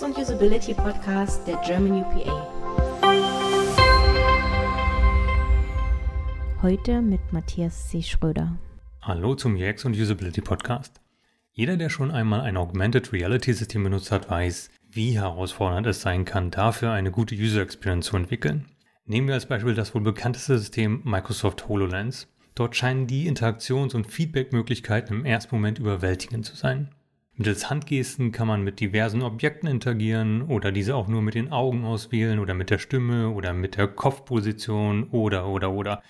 UX und Usability Podcast der German UPA. Heute mit Matthias C. Schröder. Hallo zum UX und Usability Podcast. Jeder, der schon einmal ein Augmented Reality System benutzt hat, weiß, wie herausfordernd es sein kann, dafür eine gute User Experience zu entwickeln. Nehmen wir als Beispiel das wohl bekannteste System Microsoft HoloLens. Dort scheinen die Interaktions- und Feedback-Möglichkeiten im ersten Moment überwältigend zu sein. Mittels Handgesten kann man mit diversen Objekten interagieren oder diese auch nur mit den Augen auswählen oder mit der Stimme oder mit der Kopfposition oder oder oder.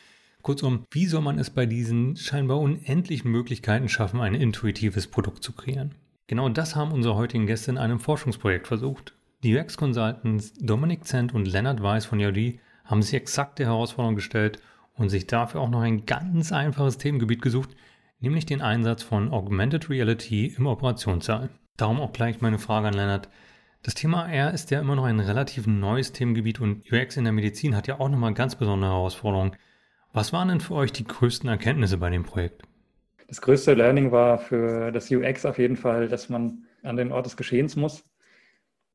Kurzum, wie soll man es bei diesen scheinbar unendlichen Möglichkeiten schaffen, ein intuitives Produkt zu kreieren? Genau das haben unsere heutigen Gäste in einem Forschungsprojekt versucht. Die UX-Consultants Dominik Zent und Leonard Weiss von Yaudi haben sich exakt der Herausforderung gestellt und sich dafür auch noch ein ganz einfaches Themengebiet gesucht, nämlich den Einsatz von Augmented Reality im Operationssaal. Darum auch gleich meine Frage an Lennart. Das Thema AR ist ja immer noch ein relativ neues Themengebiet und UX in der Medizin hat ja auch nochmal ganz besondere Herausforderungen. Was waren denn für euch die größten Erkenntnisse bei dem Projekt? Das größte Learning war für das UX auf jeden Fall, dass man an den Ort des Geschehens muss.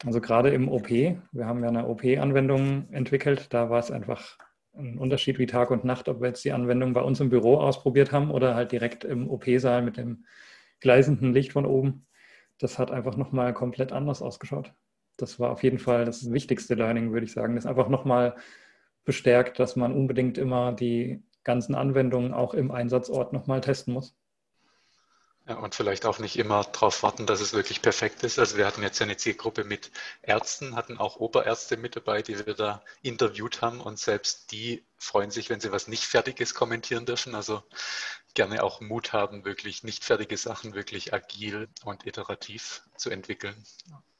Also gerade im OP, wir haben ja eine OP-Anwendung entwickelt, da war es einfach ein Unterschied wie Tag und Nacht, ob wir jetzt die Anwendung bei uns im Büro ausprobiert haben oder halt direkt im OP-Saal mit dem gleisenden Licht von oben. Das hat einfach nochmal komplett anders ausgeschaut. Das war auf jeden Fall das wichtigste Learning, würde ich sagen. Das einfach nochmal bestärkt, dass man unbedingt immer die ganzen Anwendungen auch im Einsatzort nochmal testen muss. Ja, und vielleicht auch nicht immer darauf warten, dass es wirklich perfekt ist. Also wir hatten jetzt eine Zielgruppe mit Ärzten, hatten auch Oberärzte mit dabei, die wir da interviewt haben und selbst die freuen sich, wenn sie was nicht Fertiges kommentieren dürfen. Also gerne auch Mut haben, wirklich nicht fertige Sachen wirklich agil und iterativ zu entwickeln.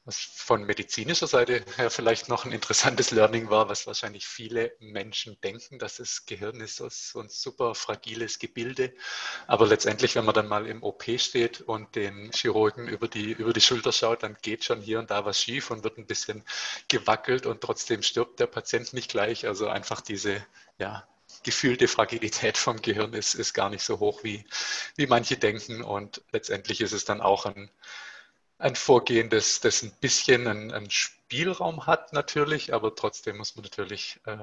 Was von medizinischer Seite her vielleicht noch ein interessantes Learning war, was wahrscheinlich viele Menschen denken, dass das Gehirn ist so ein super fragiles Gebilde. Aber letztendlich, wenn man dann mal im OP steht und den Chirurgen über die, über die Schulter schaut, dann geht schon hier und da was schief und wird ein bisschen gewackelt und trotzdem stirbt der Patient nicht gleich. Also einfach diese, ja, gefühlte Fragilität vom Gehirn ist, ist gar nicht so hoch, wie, wie manche denken. Und letztendlich ist es dann auch ein, ein Vorgehen, das, das ein bisschen einen, einen, Spielraum hat natürlich, aber trotzdem muss man natürlich äh,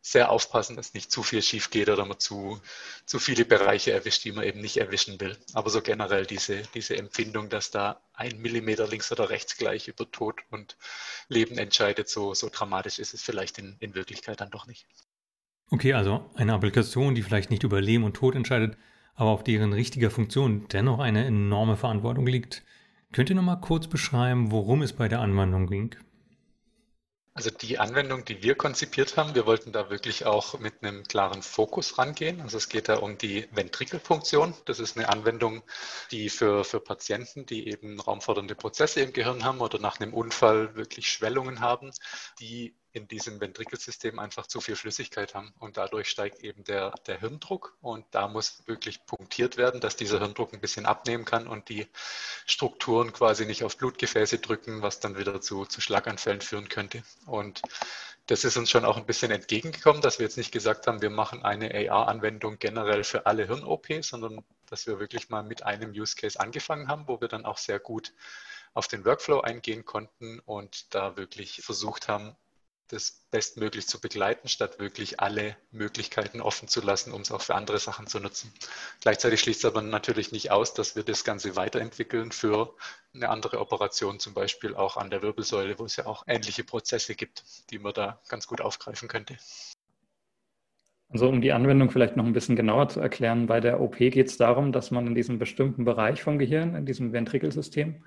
sehr aufpassen, dass nicht zu viel schief geht oder man zu, zu viele Bereiche erwischt, die man eben nicht erwischen will. Aber so generell diese, diese Empfindung, dass da ein Millimeter links oder rechts gleich über Tod und Leben entscheidet, so, so dramatisch ist es vielleicht in, in Wirklichkeit dann doch nicht. Okay, also eine Applikation, die vielleicht nicht über Leben und Tod entscheidet, aber auf deren richtiger Funktion dennoch eine enorme Verantwortung liegt. Könnt ihr noch mal kurz beschreiben, worum es bei der Anwendung ging? Also die Anwendung, die wir konzipiert haben, wir wollten da wirklich auch mit einem klaren Fokus rangehen. Also es geht da um die Ventrikelfunktion. Das ist eine Anwendung, die für, für Patienten, die eben raumfordernde Prozesse im Gehirn haben oder nach einem Unfall wirklich Schwellungen haben, die in diesem Ventrikelsystem einfach zu viel Flüssigkeit haben und dadurch steigt eben der, der Hirndruck und da muss wirklich punktiert werden, dass dieser Hirndruck ein bisschen abnehmen kann und die Strukturen quasi nicht auf Blutgefäße drücken, was dann wieder zu, zu Schlaganfällen führen könnte. Und das ist uns schon auch ein bisschen entgegengekommen, dass wir jetzt nicht gesagt haben, wir machen eine AR-Anwendung generell für alle Hirn-OP, sondern dass wir wirklich mal mit einem Use Case angefangen haben, wo wir dann auch sehr gut auf den Workflow eingehen konnten und da wirklich versucht haben, das bestmöglich zu begleiten, statt wirklich alle Möglichkeiten offen zu lassen, um es auch für andere Sachen zu nutzen. Gleichzeitig schließt es aber natürlich nicht aus, dass wir das Ganze weiterentwickeln für eine andere Operation, zum Beispiel auch an der Wirbelsäule, wo es ja auch ähnliche Prozesse gibt, die man da ganz gut aufgreifen könnte. Also um die Anwendung vielleicht noch ein bisschen genauer zu erklären, bei der OP geht es darum, dass man in diesem bestimmten Bereich vom Gehirn, in diesem Ventrikelsystem,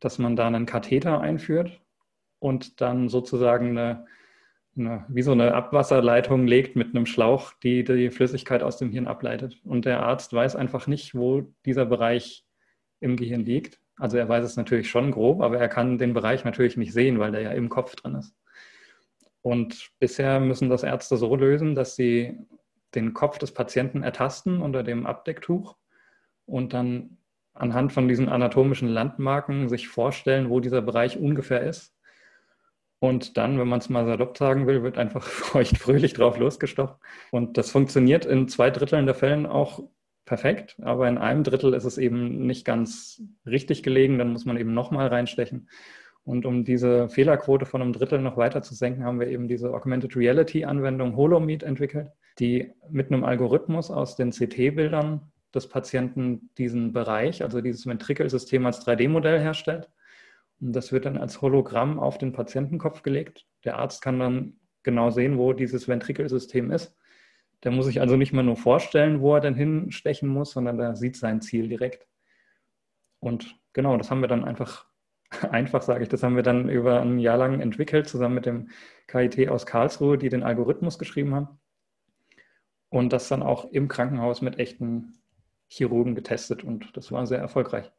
dass man da einen Katheter einführt und dann sozusagen eine eine, wie so eine Abwasserleitung legt mit einem Schlauch, die die Flüssigkeit aus dem Hirn ableitet. Und der Arzt weiß einfach nicht, wo dieser Bereich im Gehirn liegt. Also er weiß es natürlich schon grob, aber er kann den Bereich natürlich nicht sehen, weil der ja im Kopf drin ist. Und bisher müssen das Ärzte so lösen, dass sie den Kopf des Patienten ertasten unter dem Abdecktuch und dann anhand von diesen anatomischen Landmarken sich vorstellen, wo dieser Bereich ungefähr ist und dann, wenn man es mal salopp sagen will, wird einfach feuchtfröhlich drauf losgestochen. Und das funktioniert in zwei Dritteln der Fällen auch perfekt, aber in einem Drittel ist es eben nicht ganz richtig gelegen. Dann muss man eben nochmal reinstechen. Und um diese Fehlerquote von einem Drittel noch weiter zu senken, haben wir eben diese Augmented Reality Anwendung HoloMeet entwickelt, die mit einem Algorithmus aus den CT-Bildern des Patienten diesen Bereich, also dieses Ventrikelsystem als 3D-Modell herstellt. Das wird dann als Hologramm auf den Patientenkopf gelegt. Der Arzt kann dann genau sehen, wo dieses Ventrikelsystem ist. Der muss sich also nicht mehr nur vorstellen, wo er denn hinstechen muss, sondern der sieht sein Ziel direkt. Und genau, das haben wir dann einfach, einfach sage ich, das haben wir dann über ein Jahr lang entwickelt, zusammen mit dem KIT aus Karlsruhe, die den Algorithmus geschrieben haben. Und das dann auch im Krankenhaus mit echten Chirurgen getestet und das war sehr erfolgreich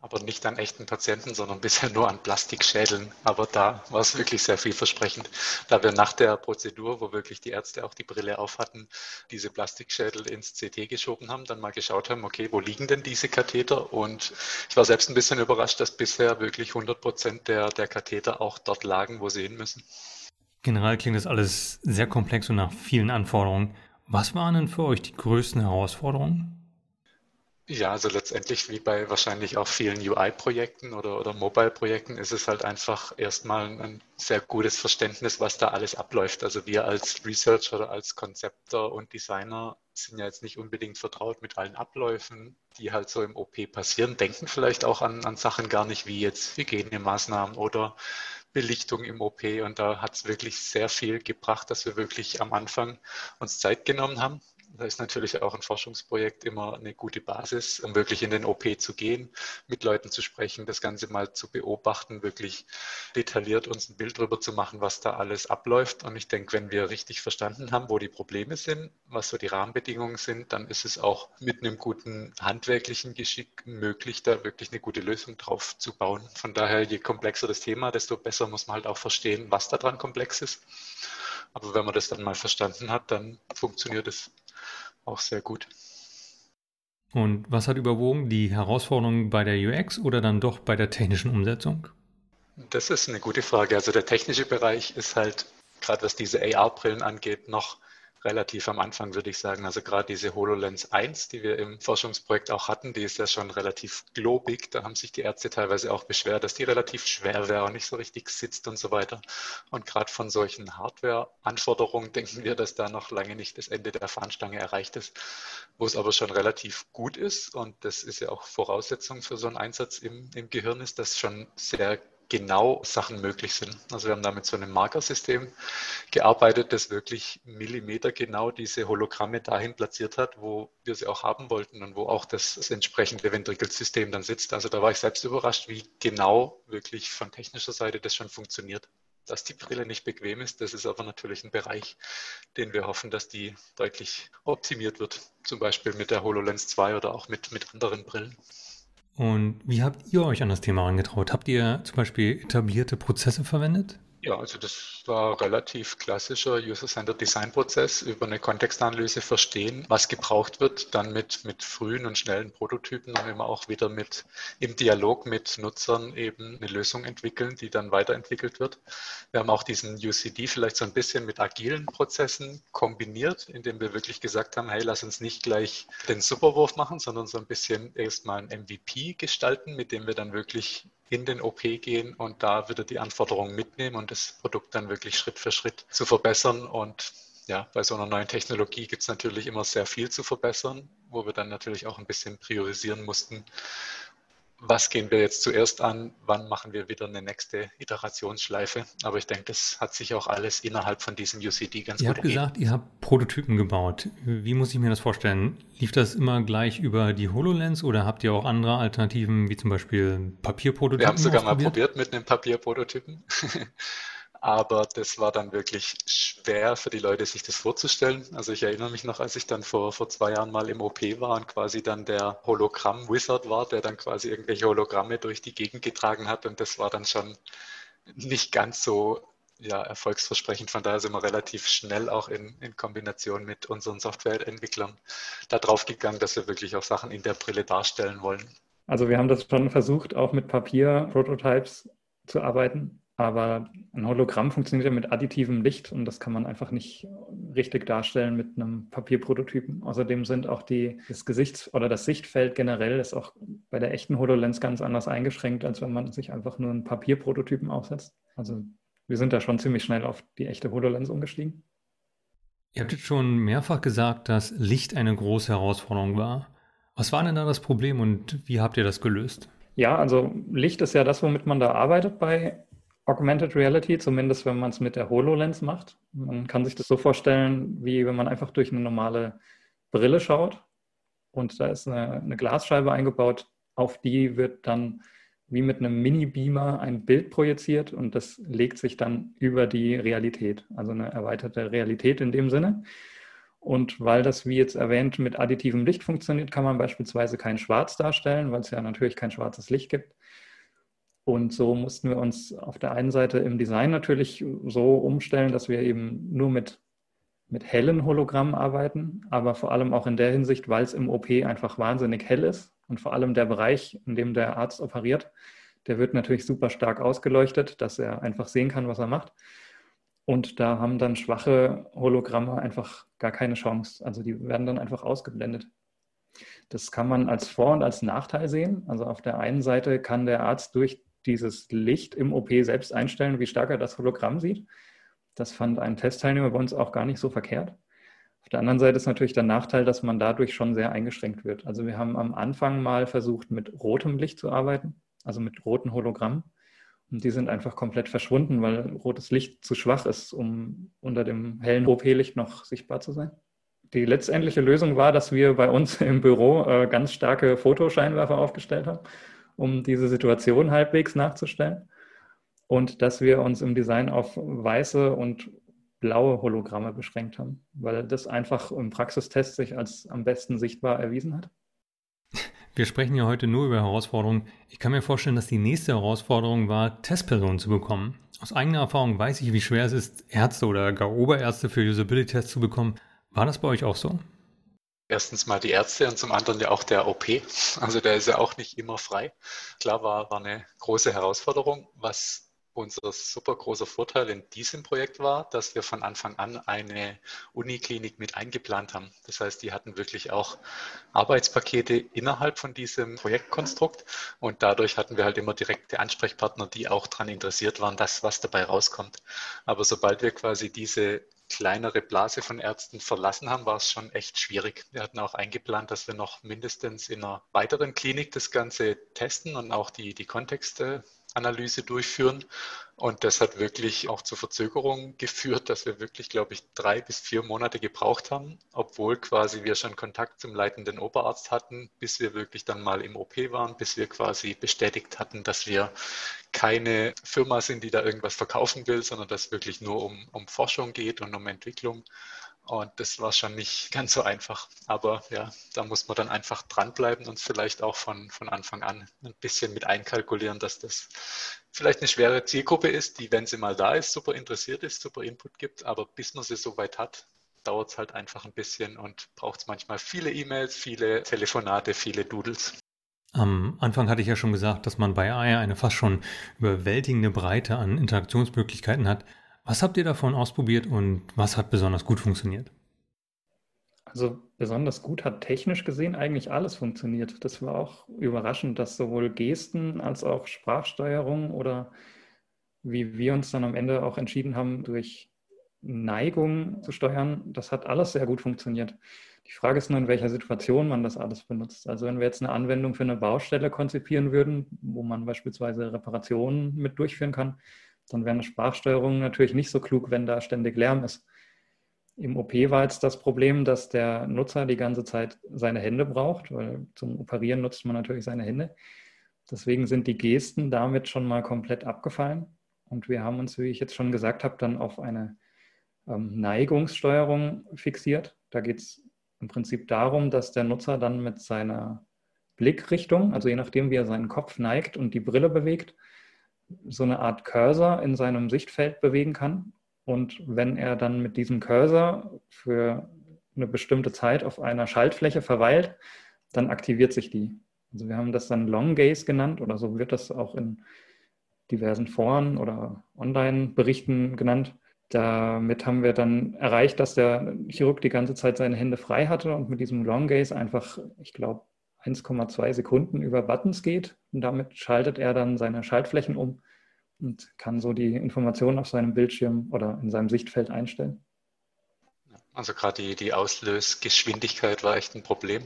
aber nicht an echten Patienten, sondern bisher nur an Plastikschädeln. Aber da war es wirklich sehr vielversprechend, da wir nach der Prozedur, wo wirklich die Ärzte auch die Brille auf hatten, diese Plastikschädel ins CT geschoben haben, dann mal geschaut haben, okay, wo liegen denn diese Katheter? Und ich war selbst ein bisschen überrascht, dass bisher wirklich 100 Prozent der, der Katheter auch dort lagen, wo sie hin müssen. Generell klingt das alles sehr komplex und nach vielen Anforderungen. Was waren denn für euch die größten Herausforderungen? Ja, also letztendlich wie bei wahrscheinlich auch vielen UI-Projekten oder, oder Mobile-Projekten ist es halt einfach erstmal ein sehr gutes Verständnis, was da alles abläuft. Also wir als Researcher oder als Konzepter und Designer sind ja jetzt nicht unbedingt vertraut mit allen Abläufen, die halt so im OP passieren, denken vielleicht auch an, an Sachen gar nicht wie jetzt Hygienemaßnahmen oder Belichtung im OP. Und da hat es wirklich sehr viel gebracht, dass wir wirklich am Anfang uns Zeit genommen haben da ist natürlich auch ein Forschungsprojekt immer eine gute Basis, um wirklich in den OP zu gehen, mit Leuten zu sprechen, das Ganze mal zu beobachten, wirklich detailliert uns ein Bild darüber zu machen, was da alles abläuft. Und ich denke, wenn wir richtig verstanden haben, wo die Probleme sind, was so die Rahmenbedingungen sind, dann ist es auch mit einem guten handwerklichen Geschick möglich, da wirklich eine gute Lösung drauf zu bauen. Von daher, je komplexer das Thema, desto besser muss man halt auch verstehen, was daran komplex ist. Aber wenn man das dann mal verstanden hat, dann funktioniert es auch sehr gut. Und was hat überwogen, die Herausforderungen bei der UX oder dann doch bei der technischen Umsetzung? Das ist eine gute Frage. Also der technische Bereich ist halt, gerade was diese AR-Brillen angeht, noch relativ am Anfang, würde ich sagen. Also gerade diese HoloLens 1, die wir im Forschungsprojekt auch hatten, die ist ja schon relativ globig. Da haben sich die Ärzte teilweise auch beschwert, dass die relativ schwer wäre und nicht so richtig sitzt und so weiter. Und gerade von solchen Hardware-Anforderungen denken wir, dass da noch lange nicht das Ende der Fahnenstange erreicht ist, wo es aber schon relativ gut ist. Und das ist ja auch Voraussetzung für so einen Einsatz im, im Gehirn ist, dass schon sehr genau Sachen möglich sind. Also wir haben da mit so einem Markersystem gearbeitet, das wirklich millimetergenau diese Hologramme dahin platziert hat, wo wir sie auch haben wollten und wo auch das, das entsprechende Ventrikelsystem dann sitzt. Also da war ich selbst überrascht, wie genau wirklich von technischer Seite das schon funktioniert. Dass die Brille nicht bequem ist, das ist aber natürlich ein Bereich, den wir hoffen, dass die deutlich optimiert wird. Zum Beispiel mit der HoloLens 2 oder auch mit, mit anderen Brillen. Und wie habt ihr euch an das Thema angetraut? Habt ihr zum Beispiel etablierte Prozesse verwendet? Ja, also das war relativ klassischer User-Centered Design-Prozess über eine Kontextanalyse verstehen, was gebraucht wird, dann mit, mit frühen und schnellen Prototypen und immer auch wieder mit im Dialog mit Nutzern eben eine Lösung entwickeln, die dann weiterentwickelt wird. Wir haben auch diesen UCD vielleicht so ein bisschen mit agilen Prozessen kombiniert, indem wir wirklich gesagt haben, hey, lass uns nicht gleich den Superwurf machen, sondern so ein bisschen erstmal ein MVP gestalten, mit dem wir dann wirklich in den OP gehen und da wieder die Anforderungen mitnehmen und das Produkt dann wirklich Schritt für Schritt zu verbessern. Und ja, bei so einer neuen Technologie gibt es natürlich immer sehr viel zu verbessern, wo wir dann natürlich auch ein bisschen priorisieren mussten, was gehen wir jetzt zuerst an, wann machen wir wieder eine nächste Iterationsschleife. Aber ich denke, das hat sich auch alles innerhalb von diesem UCD ganz ihr gut habt gesagt, ihr habt Prototypen gebaut. Wie muss ich mir das vorstellen? Lief das immer gleich über die HoloLens oder habt ihr auch andere Alternativen, wie zum Beispiel Papierprototypen? Wir haben sogar mal probiert mit einem Papierprototypen. Aber das war dann wirklich schwer für die Leute, sich das vorzustellen. Also ich erinnere mich noch, als ich dann vor, vor zwei Jahren mal im OP war und quasi dann der Hologramm-Wizard war, der dann quasi irgendwelche Hologramme durch die Gegend getragen hat. Und das war dann schon nicht ganz so ja, erfolgsversprechend. Von daher sind wir relativ schnell auch in, in Kombination mit unseren Softwareentwicklern drauf gegangen, dass wir wirklich auch Sachen in der Brille darstellen wollen. Also wir haben das schon versucht, auch mit Papier-Prototypes zu arbeiten Aber ein Hologramm funktioniert ja mit additivem Licht und das kann man einfach nicht richtig darstellen mit einem Papierprototypen. Außerdem sind auch die, das Gesichts- oder das Sichtfeld generell ist auch bei der echten HoloLens ganz anders eingeschränkt, als wenn man sich einfach nur einen Papierprototypen aufsetzt. Also wir sind da schon ziemlich schnell auf die echte HoloLens umgestiegen. Ihr habt jetzt schon mehrfach gesagt, dass Licht eine große Herausforderung war. Was war denn da das Problem und wie habt ihr das gelöst? Ja, also Licht ist ja das, womit man da arbeitet bei Augmented Reality, zumindest wenn man es mit der HoloLens macht. Man kann sich das so vorstellen, wie wenn man einfach durch eine normale Brille schaut und da ist eine, eine Glasscheibe eingebaut, auf die wird dann wie mit einem Mini-Beamer ein Bild projiziert und das legt sich dann über die Realität, also eine erweiterte Realität in dem Sinne. Und weil das, wie jetzt erwähnt, mit additivem Licht funktioniert, kann man beispielsweise kein Schwarz darstellen, weil es ja natürlich kein schwarzes Licht gibt. Und so mussten wir uns auf der einen Seite im Design natürlich so umstellen, dass wir eben nur mit, mit hellen Hologrammen arbeiten, aber vor allem auch in der Hinsicht, weil es im OP einfach wahnsinnig hell ist und vor allem der Bereich, in dem der Arzt operiert, der wird natürlich super stark ausgeleuchtet, dass er einfach sehen kann, was er macht. Und da haben dann schwache Hologramme einfach gar keine Chance. Also die werden dann einfach ausgeblendet. Das kann man als Vor- und als Nachteil sehen. Also auf der einen Seite kann der Arzt durch dieses Licht im OP selbst einstellen, wie stark er das Hologramm sieht. Das fand ein Testteilnehmer bei uns auch gar nicht so verkehrt. Auf der anderen Seite ist natürlich der Nachteil, dass man dadurch schon sehr eingeschränkt wird. Also wir haben am Anfang mal versucht, mit rotem Licht zu arbeiten, also mit roten Hologrammen. Und die sind einfach komplett verschwunden, weil rotes Licht zu schwach ist, um unter dem hellen OP-Licht noch sichtbar zu sein. Die letztendliche Lösung war, dass wir bei uns im Büro äh, ganz starke Fotoscheinwerfer aufgestellt haben um diese Situation halbwegs nachzustellen. Und dass wir uns im Design auf weiße und blaue Hologramme beschränkt haben, weil das einfach im Praxistest sich als am besten sichtbar erwiesen hat. Wir sprechen ja heute nur über Herausforderungen. Ich kann mir vorstellen, dass die nächste Herausforderung war, Testpersonen zu bekommen. Aus eigener Erfahrung weiß ich, wie schwer es ist, Ärzte oder gar Oberärzte für Usability-Tests zu bekommen. War das bei euch auch so? Erstens mal die Ärzte und zum anderen ja auch der OP. Also der ist ja auch nicht immer frei. Klar war, war eine große Herausforderung. Was unser super großer Vorteil in diesem Projekt war, dass wir von Anfang an eine Uniklinik mit eingeplant haben. Das heißt, die hatten wirklich auch Arbeitspakete innerhalb von diesem Projektkonstrukt und dadurch hatten wir halt immer direkte Ansprechpartner, die auch daran interessiert waren, dass was dabei rauskommt. Aber sobald wir quasi diese kleinere Blase von Ärzten verlassen haben, war es schon echt schwierig. Wir hatten auch eingeplant, dass wir noch mindestens in einer weiteren Klinik das Ganze testen und auch die, die Kontexte Analyse durchführen. Und das hat wirklich auch zu Verzögerungen geführt, dass wir wirklich, glaube ich, drei bis vier Monate gebraucht haben, obwohl quasi wir schon Kontakt zum leitenden Oberarzt hatten, bis wir wirklich dann mal im OP waren, bis wir quasi bestätigt hatten, dass wir keine Firma sind, die da irgendwas verkaufen will, sondern dass es wirklich nur um, um Forschung geht und um Entwicklung. Und das war schon nicht ganz so einfach. Aber ja, da muss man dann einfach dranbleiben und vielleicht auch von, von Anfang an ein bisschen mit einkalkulieren, dass das vielleicht eine schwere Zielgruppe ist, die, wenn sie mal da ist, super interessiert ist, super Input gibt. Aber bis man sie so weit hat, dauert es halt einfach ein bisschen und braucht es manchmal viele E-Mails, viele Telefonate, viele Doodles. Am Anfang hatte ich ja schon gesagt, dass man bei AIA eine fast schon überwältigende Breite an Interaktionsmöglichkeiten hat. Was habt ihr davon ausprobiert und was hat besonders gut funktioniert? Also besonders gut hat technisch gesehen eigentlich alles funktioniert. Das war auch überraschend, dass sowohl Gesten als auch Sprachsteuerung oder wie wir uns dann am Ende auch entschieden haben, durch Neigung zu steuern, das hat alles sehr gut funktioniert. Die Frage ist nur, in welcher Situation man das alles benutzt. Also wenn wir jetzt eine Anwendung für eine Baustelle konzipieren würden, wo man beispielsweise Reparationen mit durchführen kann, dann wäre eine Sprachsteuerung natürlich nicht so klug, wenn da ständig Lärm ist. Im OP war jetzt das Problem, dass der Nutzer die ganze Zeit seine Hände braucht, weil zum Operieren nutzt man natürlich seine Hände. Deswegen sind die Gesten damit schon mal komplett abgefallen. Und wir haben uns, wie ich jetzt schon gesagt habe, dann auf eine ähm, Neigungssteuerung fixiert. Da geht es im Prinzip darum, dass der Nutzer dann mit seiner Blickrichtung, also je nachdem, wie er seinen Kopf neigt und die Brille bewegt, so eine Art Cursor in seinem Sichtfeld bewegen kann. Und wenn er dann mit diesem Cursor für eine bestimmte Zeit auf einer Schaltfläche verweilt, dann aktiviert sich die. Also wir haben das dann Long Gaze genannt oder so wird das auch in diversen Foren oder Online-Berichten genannt. Damit haben wir dann erreicht, dass der Chirurg die ganze Zeit seine Hände frei hatte und mit diesem Long Gaze einfach, ich glaube, 1,2 Sekunden über Buttons geht. Und damit schaltet er dann seine Schaltflächen um und kann so die Informationen auf seinem Bildschirm oder in seinem Sichtfeld einstellen. Also gerade die, die Auslösgeschwindigkeit war echt ein Problem.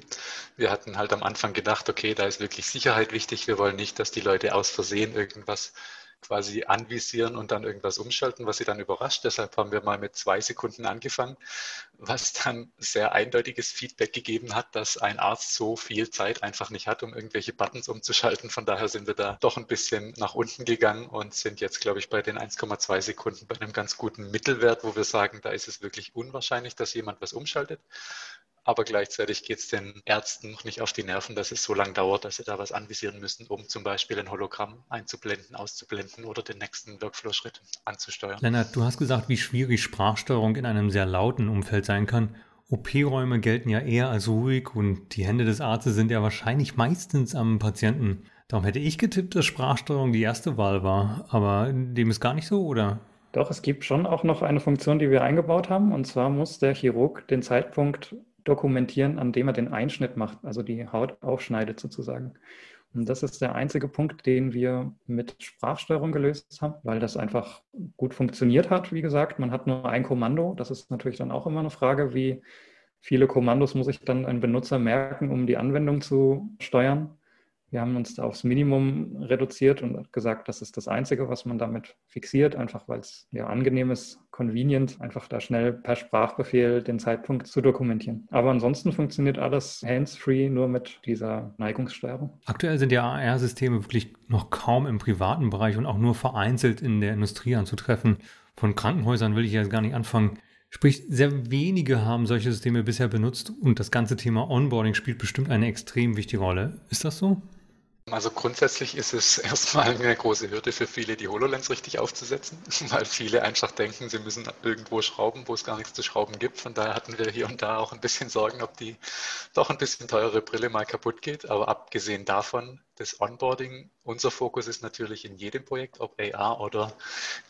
Wir hatten halt am Anfang gedacht, okay, da ist wirklich Sicherheit wichtig. Wir wollen nicht, dass die Leute aus Versehen irgendwas quasi anvisieren und dann irgendwas umschalten, was sie dann überrascht. Deshalb haben wir mal mit zwei Sekunden angefangen, was dann sehr eindeutiges Feedback gegeben hat, dass ein Arzt so viel Zeit einfach nicht hat, um irgendwelche Buttons umzuschalten. Von daher sind wir da doch ein bisschen nach unten gegangen und sind jetzt, glaube ich, bei den 1,2 Sekunden bei einem ganz guten Mittelwert, wo wir sagen, da ist es wirklich unwahrscheinlich, dass jemand was umschaltet aber gleichzeitig geht es den Ärzten noch nicht auf die Nerven, dass es so lange dauert, dass sie da was anvisieren müssen, um zum Beispiel ein Hologramm einzublenden, auszublenden oder den nächsten Workflow-Schritt anzusteuern. Lennart, du hast gesagt, wie schwierig Sprachsteuerung in einem sehr lauten Umfeld sein kann. OP-Räume gelten ja eher als ruhig und die Hände des Arztes sind ja wahrscheinlich meistens am Patienten. Darum hätte ich getippt, dass Sprachsteuerung die erste Wahl war, aber dem ist gar nicht so, oder? Doch, es gibt schon auch noch eine Funktion, die wir eingebaut haben. Und zwar muss der Chirurg den Zeitpunkt dokumentieren, an dem er den Einschnitt macht, also die Haut aufschneidet sozusagen. Und das ist der einzige Punkt, den wir mit Sprachsteuerung gelöst haben, weil das einfach gut funktioniert hat. Wie gesagt, man hat nur ein Kommando. Das ist natürlich dann auch immer eine Frage, wie viele Kommandos muss ich dann ein Benutzer merken, um die Anwendung zu steuern. Wir haben uns da aufs Minimum reduziert und gesagt, das ist das Einzige, was man damit fixiert, einfach weil es ja angenehm ist, convenient, einfach da schnell per Sprachbefehl den Zeitpunkt zu dokumentieren. Aber ansonsten funktioniert alles hands-free nur mit dieser Neigungssteuerung. Aktuell sind ja AR-Systeme wirklich noch kaum im privaten Bereich und auch nur vereinzelt in der Industrie anzutreffen. Von Krankenhäusern will ich jetzt gar nicht anfangen. Sprich, sehr wenige haben solche Systeme bisher benutzt und das ganze Thema Onboarding spielt bestimmt eine extrem wichtige Rolle. Ist das so? Also grundsätzlich ist es erstmal eine große Hürde für viele, die HoloLens richtig aufzusetzen, weil viele einfach denken, sie müssen irgendwo schrauben, wo es gar nichts zu schrauben gibt. Von daher hatten wir hier und da auch ein bisschen Sorgen, ob die doch ein bisschen teure Brille mal kaputt geht. Aber abgesehen davon das Onboarding. Unser Fokus ist natürlich in jedem Projekt, ob AR oder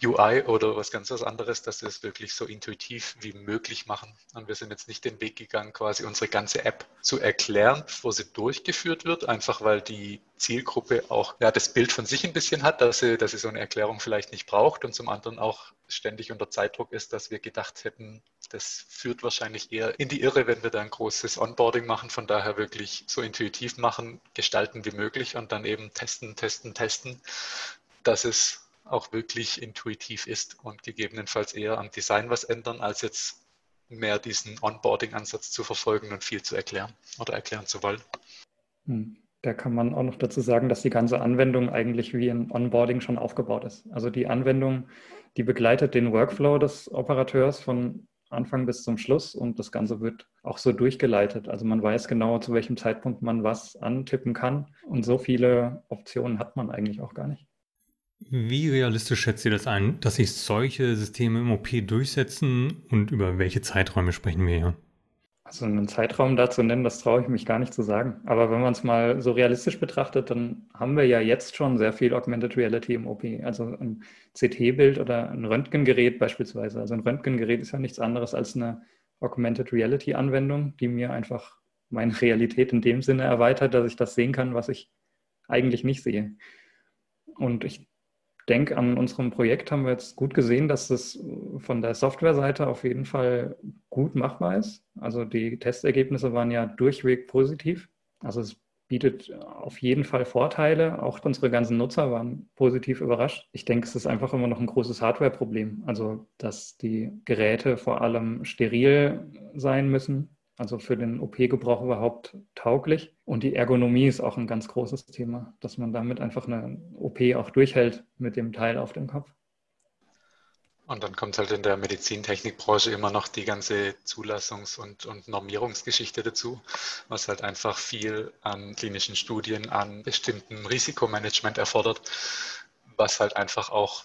UI oder was ganz was anderes, dass wir es wirklich so intuitiv wie möglich machen. Und wir sind jetzt nicht den Weg gegangen, quasi unsere ganze App zu erklären, bevor sie durchgeführt wird, einfach weil die Zielgruppe auch ja, das Bild von sich ein bisschen hat, dass sie, dass sie so eine Erklärung vielleicht nicht braucht und zum anderen auch ständig unter Zeitdruck ist, dass wir gedacht hätten, das führt wahrscheinlich eher in die Irre, wenn wir da ein großes Onboarding machen. Von daher wirklich so intuitiv machen, gestalten wie möglich und dann eben testen, testen, testen, dass es auch wirklich intuitiv ist und gegebenenfalls eher am Design was ändern, als jetzt mehr diesen Onboarding-Ansatz zu verfolgen und viel zu erklären oder erklären zu wollen. Hm. Da kann man auch noch dazu sagen, dass die ganze Anwendung eigentlich wie ein Onboarding schon aufgebaut ist. Also die Anwendung, die begleitet den Workflow des Operateurs von Anfang bis zum Schluss und das Ganze wird auch so durchgeleitet. Also man weiß genau, zu welchem Zeitpunkt man was antippen kann und so viele Optionen hat man eigentlich auch gar nicht. Wie realistisch schätzt ihr das ein, dass sich solche Systeme im OP durchsetzen und über welche Zeiträume sprechen wir hier? Also einen Zeitraum dazu nennen, das traue ich mich gar nicht zu sagen. Aber wenn man es mal so realistisch betrachtet, dann haben wir ja jetzt schon sehr viel Augmented Reality im OP. Also ein CT-Bild oder ein Röntgengerät beispielsweise. Also ein Röntgengerät ist ja nichts anderes als eine Augmented Reality-Anwendung, die mir einfach meine Realität in dem Sinne erweitert, dass ich das sehen kann, was ich eigentlich nicht sehe. Und ich denke, an unserem Projekt haben wir jetzt gut gesehen, dass das von der Softwareseite auf jeden Fall gut machbar ist. Also die Testergebnisse waren ja durchweg positiv. Also es bietet auf jeden Fall Vorteile. Auch unsere ganzen Nutzer waren positiv überrascht. Ich denke, es ist einfach immer noch ein großes Hardware-Problem. Also, dass die Geräte vor allem steril sein müssen, also für den OP-Gebrauch überhaupt tauglich. Und die Ergonomie ist auch ein ganz großes Thema, dass man damit einfach eine OP auch durchhält mit dem Teil auf dem Kopf. Und dann kommt halt in der Medizintechnikbranche immer noch die ganze Zulassungs- und, und, Normierungsgeschichte dazu, was halt einfach viel an klinischen Studien, an bestimmtem Risikomanagement erfordert, was halt einfach auch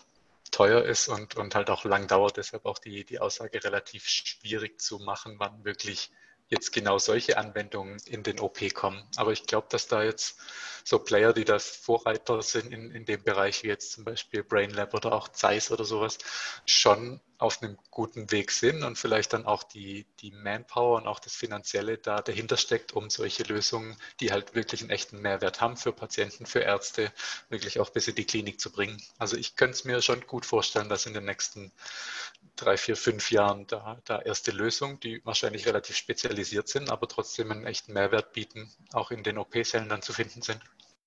teuer ist und, und halt auch lang dauert. Deshalb auch die, die Aussage relativ schwierig zu machen, wann wirklich jetzt genau solche Anwendungen in den OP kommen. Aber ich glaube, dass da jetzt so Player, die das Vorreiter sind in, in dem Bereich, wie jetzt zum Beispiel BrainLab oder auch Zeiss oder sowas, schon auf einem guten Weg sind und vielleicht dann auch die, die Manpower und auch das Finanzielle da dahinter steckt, um solche Lösungen, die halt wirklich einen echten Mehrwert haben für Patienten, für Ärzte, wirklich auch bis in die Klinik zu bringen. Also ich könnte es mir schon gut vorstellen, dass in den nächsten drei, vier, fünf Jahren da, da erste Lösungen, die wahrscheinlich relativ spezialisiert sind, aber trotzdem einen echten Mehrwert bieten, auch in den OP-Sälen dann zu finden sind.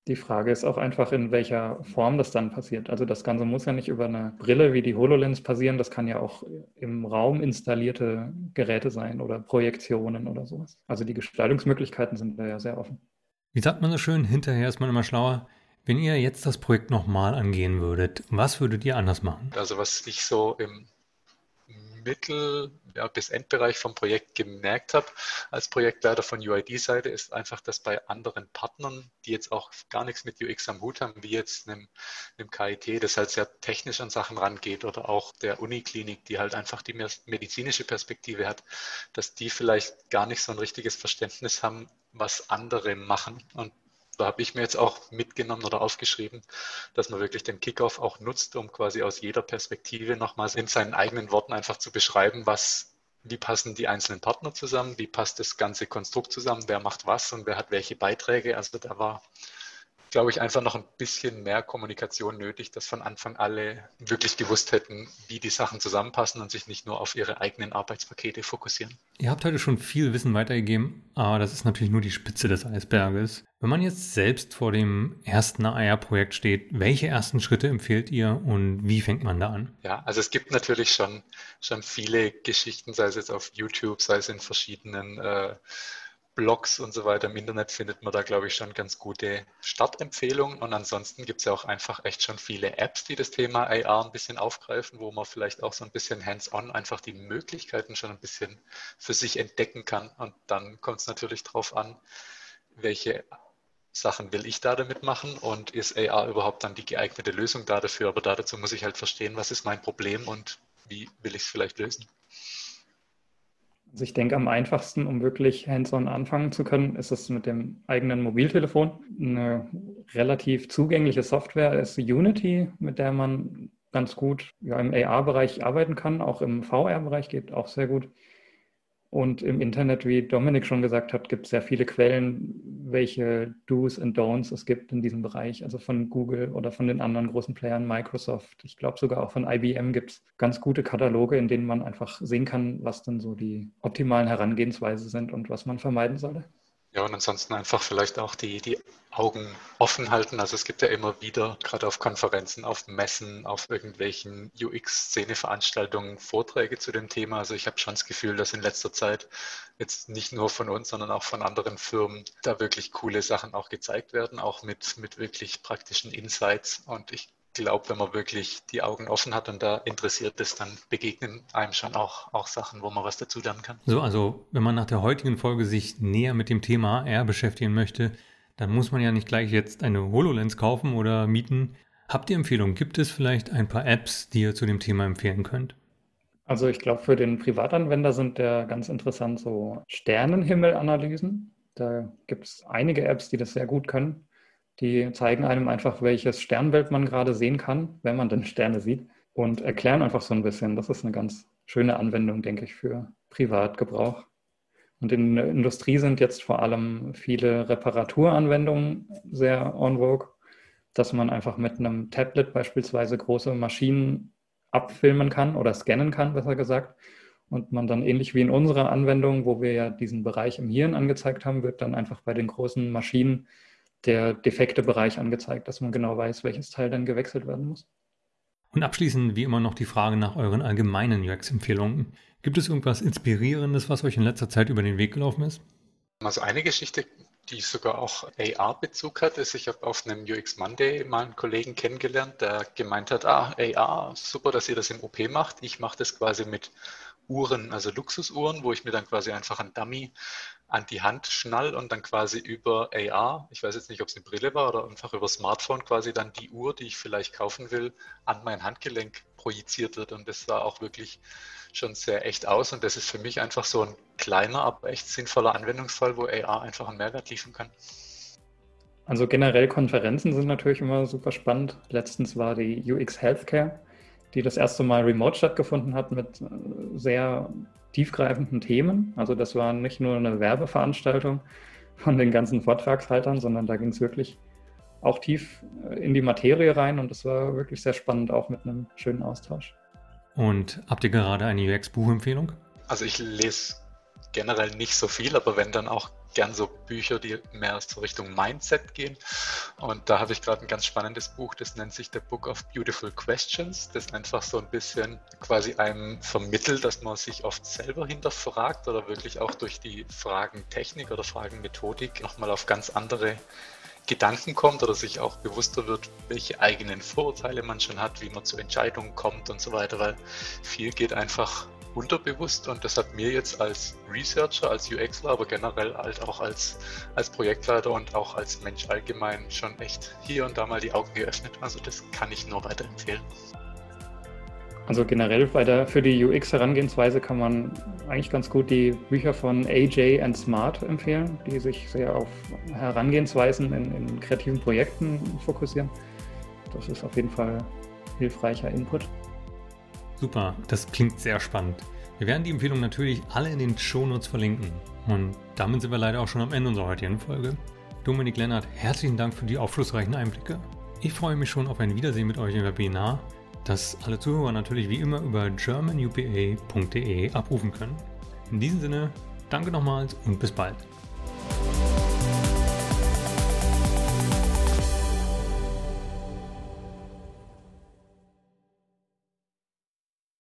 Die Frage ist auch einfach, in welcher Form das dann passiert. Also das Ganze muss ja nicht über eine Brille wie die HoloLens passieren, das kann ja auch im Raum installierte Geräte sein oder Projektionen oder sowas. Also die Gestaltungsmöglichkeiten sind da ja sehr offen. Wie sagt man so schön, hinterher ist man immer schlauer. Wenn ihr jetzt das Projekt nochmal angehen würdet, was würdet ihr anders machen? Also was ich so im Mittel- ja, bis Endbereich vom Projekt gemerkt habe als Projektleiter von UID-Seite, ist einfach, dass bei anderen Partnern, die jetzt auch gar nichts mit UX am Hut haben, wie jetzt einem, einem KIT, das halt sehr technisch an Sachen rangeht oder auch der Uniklinik, die halt einfach die medizinische Perspektive hat, dass die vielleicht gar nicht so ein richtiges Verständnis haben, was andere machen. Und da habe ich mir jetzt auch mitgenommen oder aufgeschrieben, dass man wirklich den Kickoff auch nutzt, um quasi aus jeder Perspektive nochmals in seinen eigenen Worten einfach zu beschreiben, was, wie passen die einzelnen Partner zusammen, wie passt das ganze Konstrukt zusammen, wer macht was und wer hat welche Beiträge. Also da war glaube ich, einfach noch ein bisschen mehr Kommunikation nötig, dass von Anfang alle wirklich gewusst hätten, wie die Sachen zusammenpassen und sich nicht nur auf ihre eigenen Arbeitspakete fokussieren. Ihr habt heute schon viel Wissen weitergegeben, aber das ist natürlich nur die Spitze des Eisberges. Wenn man jetzt selbst vor dem ersten AR-Projekt steht, welche ersten Schritte empfehlt ihr und wie fängt man da an? Ja, also es gibt natürlich schon, schon viele Geschichten, sei es jetzt auf YouTube, sei es in verschiedenen äh, Blogs und so weiter im Internet findet man da, glaube ich, schon ganz gute Startempfehlungen. Und ansonsten gibt es ja auch einfach echt schon viele Apps, die das Thema AR ein bisschen aufgreifen, wo man vielleicht auch so ein bisschen hands-on einfach die Möglichkeiten schon ein bisschen für sich entdecken kann. Und dann kommt es natürlich darauf an, welche Sachen will ich da damit machen und ist AR überhaupt dann die geeignete Lösung da dafür. Aber dazu muss ich halt verstehen, was ist mein Problem und wie will ich es vielleicht lösen. Also ich denke, am einfachsten, um wirklich hands-on anfangen zu können, ist es mit dem eigenen Mobiltelefon. Eine relativ zugängliche Software ist Unity, mit der man ganz gut ja, im AR-Bereich arbeiten kann. Auch im VR-Bereich geht auch sehr gut. Und im Internet, wie Dominik schon gesagt hat, gibt es sehr viele Quellen, welche Do's und Don'ts es gibt in diesem Bereich. Also von Google oder von den anderen großen Playern, Microsoft. Ich glaube sogar auch von IBM gibt es ganz gute Kataloge, in denen man einfach sehen kann, was dann so die optimalen Herangehensweise sind und was man vermeiden sollte. Ja, und ansonsten einfach vielleicht auch die, die Augen offen halten. Also es gibt ja immer wieder, gerade auf Konferenzen, auf Messen, auf irgendwelchen UX-Szene-Veranstaltungen Vorträge zu dem Thema. Also ich habe schon das Gefühl, dass in letzter Zeit jetzt nicht nur von uns, sondern auch von anderen Firmen da wirklich coole Sachen auch gezeigt werden, auch mit, mit wirklich praktischen Insights. Und ich glaube, wenn man wirklich die Augen offen hat und da interessiert ist, dann begegnen einem schon auch, auch Sachen, wo man was dazu lernen kann. So, also wenn man nach der heutigen Folge sich näher mit dem Thema R beschäftigen möchte, dann muss man ja nicht gleich jetzt eine HoloLens kaufen oder mieten. Habt ihr Empfehlungen? Gibt es vielleicht ein paar Apps, die ihr zu dem Thema empfehlen könnt? Also ich glaube, für den Privatanwender sind der ganz interessant so Sternenhimmelanalysen. Da gibt es einige Apps, die das sehr gut können. Die zeigen einem einfach, welches Sternbild man gerade sehen kann, wenn man denn Sterne sieht und erklären einfach so ein bisschen. Das ist eine ganz schöne Anwendung, denke ich, für Privatgebrauch. Und in der Industrie sind jetzt vor allem viele Reparaturanwendungen sehr en vogue, dass man einfach mit einem Tablet beispielsweise große Maschinen abfilmen kann oder scannen kann, besser gesagt. Und man dann ähnlich wie in unserer Anwendung, wo wir ja diesen Bereich im Hirn angezeigt haben, wird dann einfach bei den großen Maschinen der defekte Bereich angezeigt, dass man genau weiß, welches Teil dann gewechselt werden muss. Und abschließend wie immer noch die Frage nach euren allgemeinen UX-Empfehlungen. Gibt es irgendwas Inspirierendes, was euch in letzter Zeit über den Weg gelaufen ist? Also eine Geschichte, die sogar auch AR-Bezug hat, ist, ich habe auf einem UX Monday mal einen Kollegen kennengelernt, der gemeint hat, ah, AR, super, dass ihr das im OP macht. Ich mache das quasi mit Uhren, also Luxusuhren, wo ich mir dann quasi einfach ein Dummy an die Hand schnall und dann quasi über AR, ich weiß jetzt nicht, ob es eine Brille war oder einfach über Smartphone quasi dann die Uhr, die ich vielleicht kaufen will, an mein Handgelenk projiziert wird. Und das sah auch wirklich schon sehr echt aus. Und das ist für mich einfach so ein kleiner, aber echt sinnvoller Anwendungsfall, wo AR einfach einen Mehrwert liefern kann. Also generell Konferenzen sind natürlich immer super spannend. Letztens war die UX Healthcare, die das erste Mal remote stattgefunden hat mit äh, sehr tiefgreifenden Themen. Also das war nicht nur eine Werbeveranstaltung von den ganzen Vortragshaltern, sondern da ging es wirklich auch tief äh, in die Materie rein und das war wirklich sehr spannend, auch mit einem schönen Austausch. Und habt ihr gerade eine UX-Buchempfehlung? Also ich lese generell nicht so viel, aber wenn dann auch gern so Bücher, die mehr so Richtung Mindset gehen. Und da habe ich gerade ein ganz spannendes Buch, das nennt sich The Book of Beautiful Questions, das einfach so ein bisschen quasi einem vermittelt, dass man sich oft selber hinterfragt oder wirklich auch durch die Fragen Technik oder Fragen Methodik nochmal auf ganz andere Gedanken kommt oder sich auch bewusster wird, welche eigenen Vorurteile man schon hat, wie man zu Entscheidungen kommt und so weiter, weil viel geht einfach unterbewusst und das hat mir jetzt als Researcher, als UXler, aber generell halt auch als, als Projektleiter und auch als Mensch allgemein schon echt hier und da mal die Augen geöffnet. Also das kann ich nur weiterempfehlen. Also generell bei der, für die UX-Herangehensweise kann man eigentlich ganz gut die Bücher von AJ and Smart empfehlen, die sich sehr auf Herangehensweisen in, in kreativen Projekten fokussieren. Das ist auf jeden Fall hilfreicher Input. Super, das klingt sehr spannend. Wir werden die Empfehlungen natürlich alle in den Shownotes verlinken. Und damit sind wir leider auch schon am Ende unserer heutigen Folge. Dominik Lennart, herzlichen Dank für die aufschlussreichen Einblicke. Ich freue mich schon auf ein Wiedersehen mit euch im Webinar, das alle Zuhörer natürlich wie immer über germanupa.de abrufen können. In diesem Sinne, danke nochmals und bis bald.